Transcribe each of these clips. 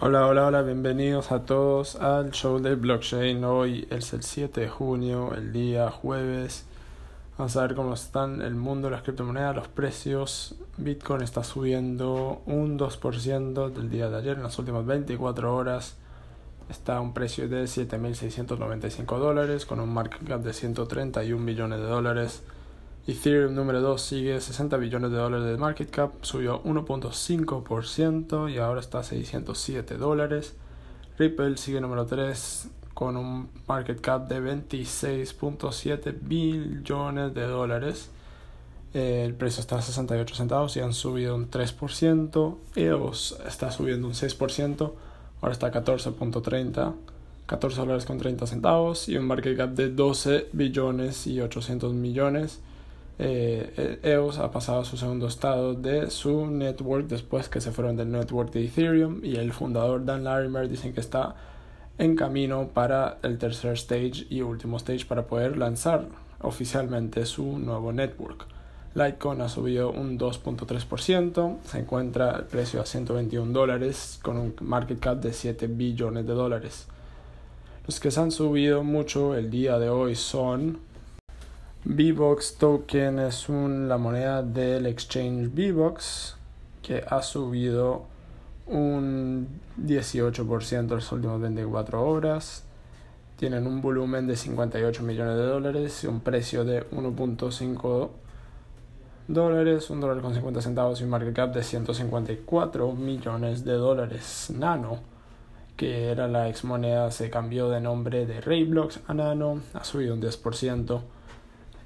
Hola, hola, hola, bienvenidos a todos al show de blockchain. Hoy es el 7 de junio, el día jueves. Vamos a ver cómo están el mundo de las criptomonedas, los precios. Bitcoin está subiendo un 2% del día de ayer en las últimas 24 horas. Está a un precio de 7.695 dólares con un market cap de 131 millones de dólares. Ethereum número 2 sigue 60 billones de dólares de market cap, subió 1.5% y ahora está a 607 dólares. Ripple sigue número 3 con un market cap de 26.7 billones de dólares. El precio está a 68 centavos y han subido un 3%. EOS está subiendo un 6%, ahora está a 14.30. 14 dólares con 30 centavos y un market cap de 12 billones y 800 millones eh, EOS ha pasado a su segundo estado de su network después que se fueron del network de Ethereum y el fundador Dan Larimer dicen que está en camino para el tercer stage y último stage para poder lanzar oficialmente su nuevo network. Litecoin ha subido un 2.3%, se encuentra el precio a 121 dólares con un market cap de 7 billones de dólares. Los que se han subido mucho el día de hoy son VBOX Token es un, la moneda del exchange VBOX que ha subido un 18% en las últimas 24 horas. Tienen un volumen de 58 millones de dólares y un precio de 1.5 dólares, un dólar con 50 centavos y un market cap de 154 millones de dólares. Nano, que era la ex moneda, se cambió de nombre de Rayblox a Nano, ha subido un 10%.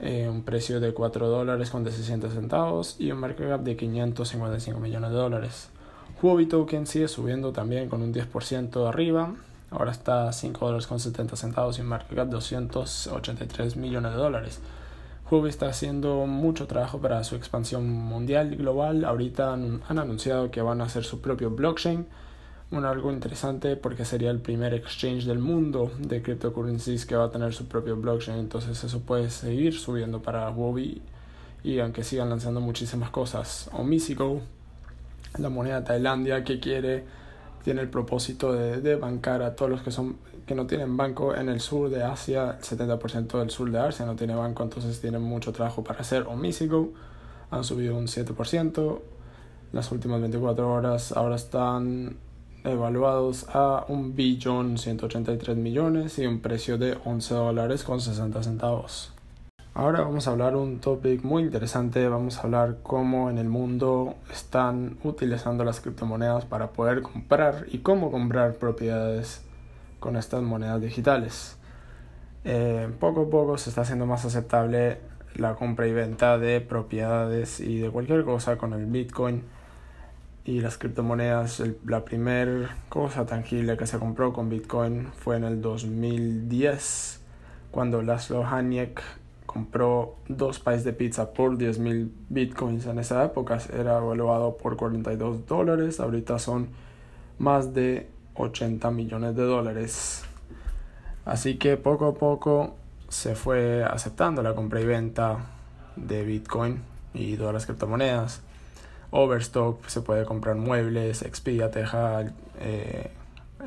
Eh, un precio de 4 dólares con 60 centavos y un market cap de 555 millones de dólares. Huobi Token sigue subiendo también con un 10% arriba, ahora está a 5 dólares con 70 centavos y un market cap de 283 millones de dólares. Huobi está haciendo mucho trabajo para su expansión mundial y global, ahorita han anunciado que van a hacer su propio blockchain un algo interesante porque sería el primer exchange del mundo de cryptocurrencies que va a tener su propio blockchain. Entonces eso puede seguir subiendo para Wobi y aunque sigan lanzando muchísimas cosas. O Misigo, la moneda de Tailandia que quiere, tiene el propósito de, bancar a todos los que son que no tienen banco en el sur de Asia, el 70% del sur de Asia no tiene banco, entonces tienen mucho trabajo para hacer. O Misigo han subido un 7%. Las últimas 24 horas ahora están evaluados a un billón 183 millones y un precio de 11 dólares con 60 centavos. Ahora vamos a hablar un topic muy interesante, vamos a hablar cómo en el mundo están utilizando las criptomonedas para poder comprar y cómo comprar propiedades con estas monedas digitales. Eh, poco a poco se está haciendo más aceptable la compra y venta de propiedades y de cualquier cosa con el Bitcoin y las criptomonedas. la primera cosa tangible que se compró con Bitcoin fue en el 2010, cuando Laszlo Haniek compró dos países de pizza por 10.000 bitcoins. En esa época era evaluado por 42 dólares, ahorita son más de 80 millones de dólares. Así que poco a poco se fue aceptando la compra y venta de Bitcoin y todas las criptomonedas. Overstock, se puede comprar muebles, Expedia te eh,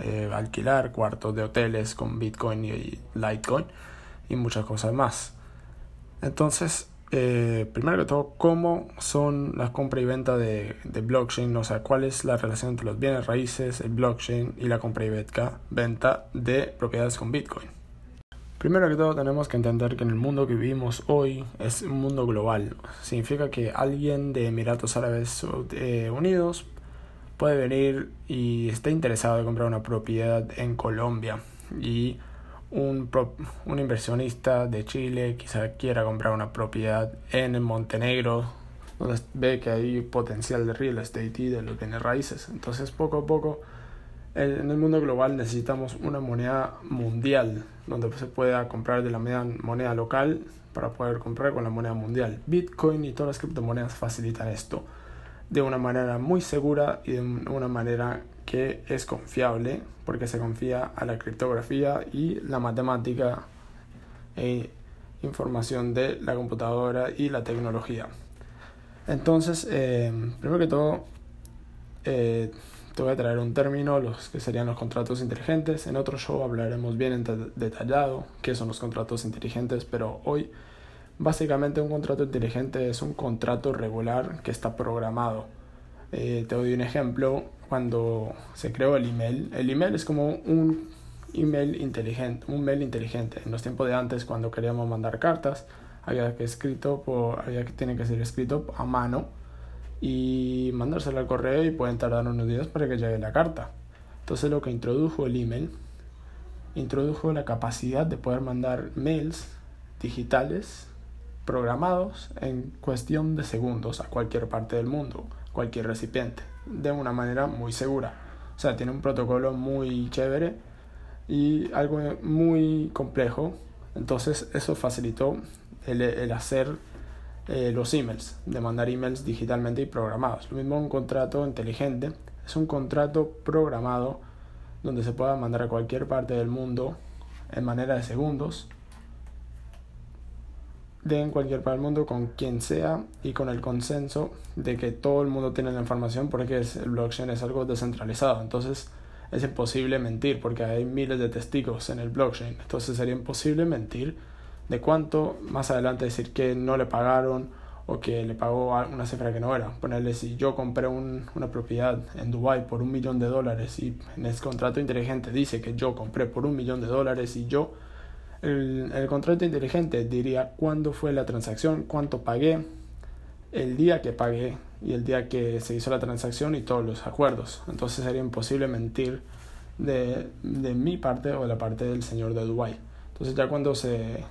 eh, alquilar cuartos de hoteles con Bitcoin y Litecoin y muchas cosas más. Entonces, eh, primero que todo, ¿cómo son las compra y venta de, de, blockchain? O sea, ¿cuál es la relación entre los bienes raíces, el blockchain y la compra y venta de propiedades con Bitcoin? Primero que todo tenemos que entender que en el mundo que vivimos hoy es un mundo global. Significa que alguien de Emiratos Árabes eh, Unidos puede venir y esté interesado en comprar una propiedad en Colombia y un, un inversionista de Chile quizá quiera comprar una propiedad en Montenegro donde ve que hay potencial de real estate y de los bienes raíces. Entonces poco a poco en el mundo global necesitamos una moneda mundial donde se pueda comprar de la moneda local para poder comprar con la moneda mundial. Bitcoin y todas las criptomonedas facilitan esto de una manera muy segura y de una manera que es confiable porque se confía a la criptografía y la matemática e información de la computadora y la tecnología. Entonces, eh, primero que todo, eh, te voy a traer un término, los que serían los contratos inteligentes. En otro show hablaremos bien detallado qué son los contratos inteligentes, pero hoy básicamente un contrato inteligente es un contrato regular que está programado. Eh, te doy un ejemplo, cuando se creó el email, el email es como un email inteligente, un mail inteligente. En los tiempos de antes, cuando queríamos mandar cartas, había que escrito había que tiene que ser escrito a mano y mandárselo al correo y pueden tardar unos días para que llegue la carta. Entonces lo que introdujo el email, introdujo la capacidad de poder mandar mails digitales programados en cuestión de segundos a cualquier parte del mundo, cualquier recipiente, de una manera muy segura. O sea, tiene un protocolo muy chévere y algo muy complejo. Entonces eso facilitó el, el hacer eh, los emails, de mandar emails digitalmente y programados. Lo mismo un contrato inteligente, es un contrato programado donde se pueda mandar a cualquier parte del mundo en manera de segundos, de en cualquier parte del mundo con quien sea y con el consenso de que todo el mundo tiene la información porque el blockchain es algo descentralizado. Entonces es imposible mentir porque hay miles de testigos en el blockchain. Entonces sería imposible mentir de cuánto más adelante decir que no le pagaron o que le pagó una cifra que no era. Ponerle si yo compré una propiedad en Dubai por un millón de dólares y en el contrato inteligente dice que yo compré por un millón de dólares y yo, el, el contrato inteligente diría cuándo fue la transacción, cuánto pagué, el día que pagué y el día que se hizo la transacción y todos los acuerdos. Entonces sería imposible mentir de, de mi parte o de la parte del señor de Dubai. Entonces ya cuando se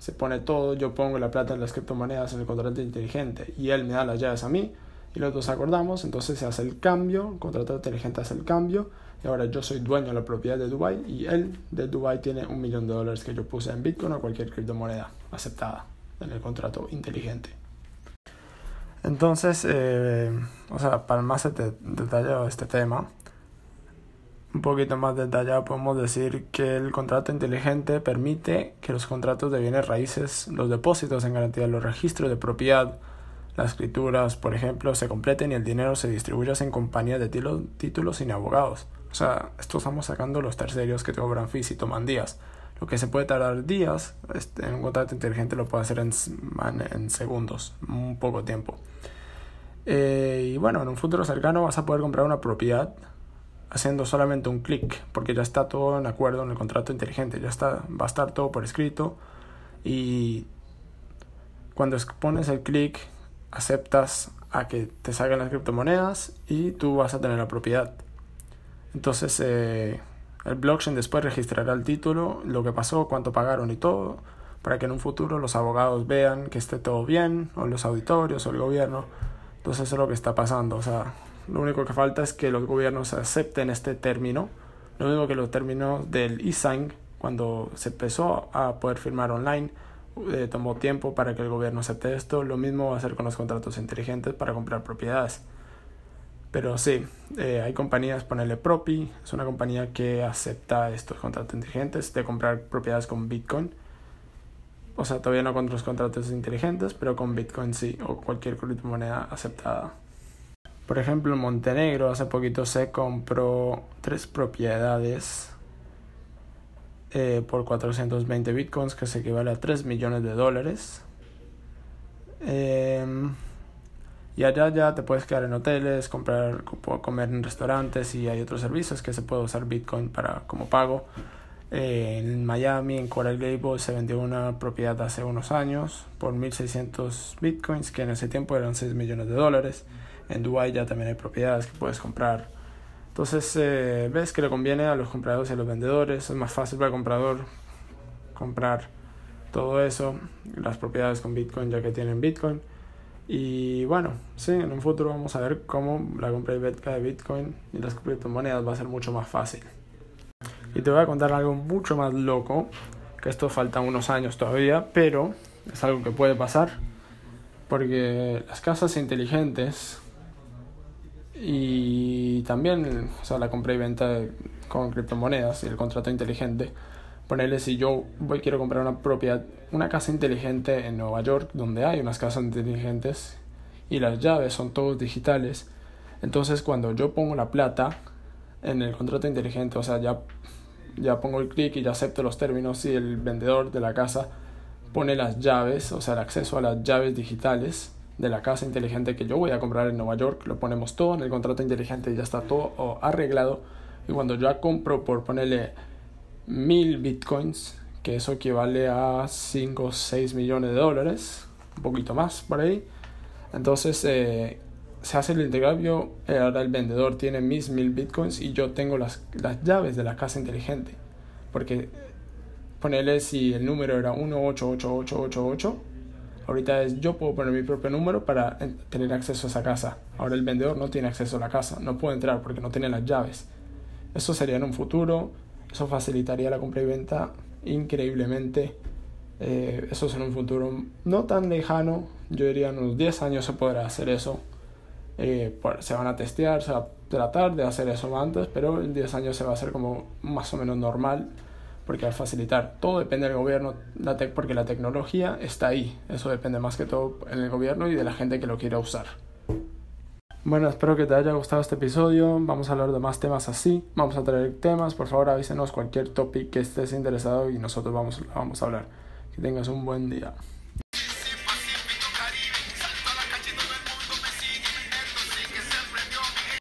se pone todo, yo pongo la plata en las criptomonedas en el contrato inteligente y él me da las llaves a mí y los dos acordamos, entonces se hace el cambio, el contrato inteligente hace el cambio y ahora yo soy dueño de la propiedad de Dubai y él de Dubai tiene un millón de dólares que yo puse en Bitcoin o cualquier criptomoneda aceptada en el contrato inteligente. Entonces, eh, o sea, para más detallado este tema, un poquito más detallado podemos decir que el contrato inteligente permite que los contratos de bienes raíces, los depósitos en garantía, los registros de propiedad, las escrituras, por ejemplo, se completen y el dinero se distribuya en compañías de títulos sin abogados. O sea, esto estamos sacando los terceros que te cobran fees y toman días. Lo que se puede tardar días, este, en un contrato inteligente lo puede hacer en, en segundos, un poco tiempo. Eh, y bueno, en un futuro cercano vas a poder comprar una propiedad haciendo solamente un clic, porque ya está todo en acuerdo en el contrato inteligente, ya está, va a estar todo por escrito y cuando pones el clic aceptas a que te salgan las criptomonedas y tú vas a tener la propiedad. Entonces eh, el blockchain después registrará el título, lo que pasó, cuánto pagaron y todo, para que en un futuro los abogados vean que esté todo bien, o los auditorios, o el gobierno. Entonces eso es lo que está pasando. O sea, lo único que falta es que los gobiernos acepten este término. Lo mismo que los términos del e-sign, cuando se empezó a poder firmar online, eh, tomó tiempo para que el gobierno acepte esto. Lo mismo va a ser con los contratos inteligentes para comprar propiedades. Pero sí, eh, hay compañías, ponerle Propi, es una compañía que acepta estos contratos inteligentes de comprar propiedades con Bitcoin. O sea, todavía no con los contratos inteligentes, pero con Bitcoin sí, o cualquier criptomoneda aceptada. Por ejemplo, en Montenegro hace poquito se compró tres propiedades eh, por 420 bitcoins, que se equivale a 3 millones de dólares. Em, y allá ya te puedes quedar en hoteles, comprar, comer en restaurantes y hay otros servicios que se puede usar Bitcoin para como pago. Eh, en Miami, en Coral Gables, se vendió una propiedad hace unos años por 1.600 bitcoins, que en ese tiempo eran 6 millones de dólares. En Dubai ya también hay propiedades que puedes comprar. Entonces eh, ves que le conviene a los compradores y a los vendedores. Es más fácil para el comprador comprar todo eso, las propiedades con Bitcoin ya que tienen Bitcoin. Y bueno, sí, en un futuro vamos a ver cómo la compra y venta de Bitcoin y las criptomonedas va a ser mucho más fácil. Y te voy a contar algo mucho más loco, que esto falta unos años todavía, pero es algo que puede pasar, porque las casas inteligentes y también o sea, la compra y venta con criptomonedas y el contrato inteligente. Ponerle si yo voy quiero comprar una propiedad, una casa inteligente en Nueva York, donde hay unas casas inteligentes y las llaves son todos digitales. Entonces cuando yo pongo la plata en el contrato inteligente, o sea, ya, ya pongo el clic y ya acepto los términos y el vendedor de la casa pone las llaves, o sea, el acceso a las llaves digitales de la casa inteligente que yo voy a comprar en Nueva York, lo ponemos todo en el contrato inteligente ya está todo arreglado. Y cuando yo compro por ponerle mil bitcoins, que eso equivale a 5 o 6 millones de dólares, un poquito más por ahí, entonces eh, se hace el intercambio, eh, ahora el vendedor tiene mis mil bitcoins y yo tengo las, las llaves de la casa inteligente. Porque ponerle si el número era 188888, ahorita es yo puedo poner mi propio número para tener acceso a esa casa. Ahora el vendedor no tiene acceso a la casa, no puede entrar porque no tiene las llaves. Eso sería en un futuro, eso facilitaría la compra y venta increíblemente. Eh, eso es en un futuro no tan lejano, yo diría en unos 10 años se podrá hacer eso eh, se van a testear, se va a tratar de hacer eso antes, pero en 10 años se va a hacer como más o menos normal, porque va a facilitar. Todo depende del gobierno, la porque la tecnología está ahí. Eso depende más que todo en el gobierno y de la gente que lo quiera usar. Bueno, espero que te haya gustado este episodio. Vamos a hablar de más temas así. Vamos a traer temas. Por favor, avísenos cualquier topic que estés interesado y nosotros vamos, vamos a hablar. Que tengas un buen día.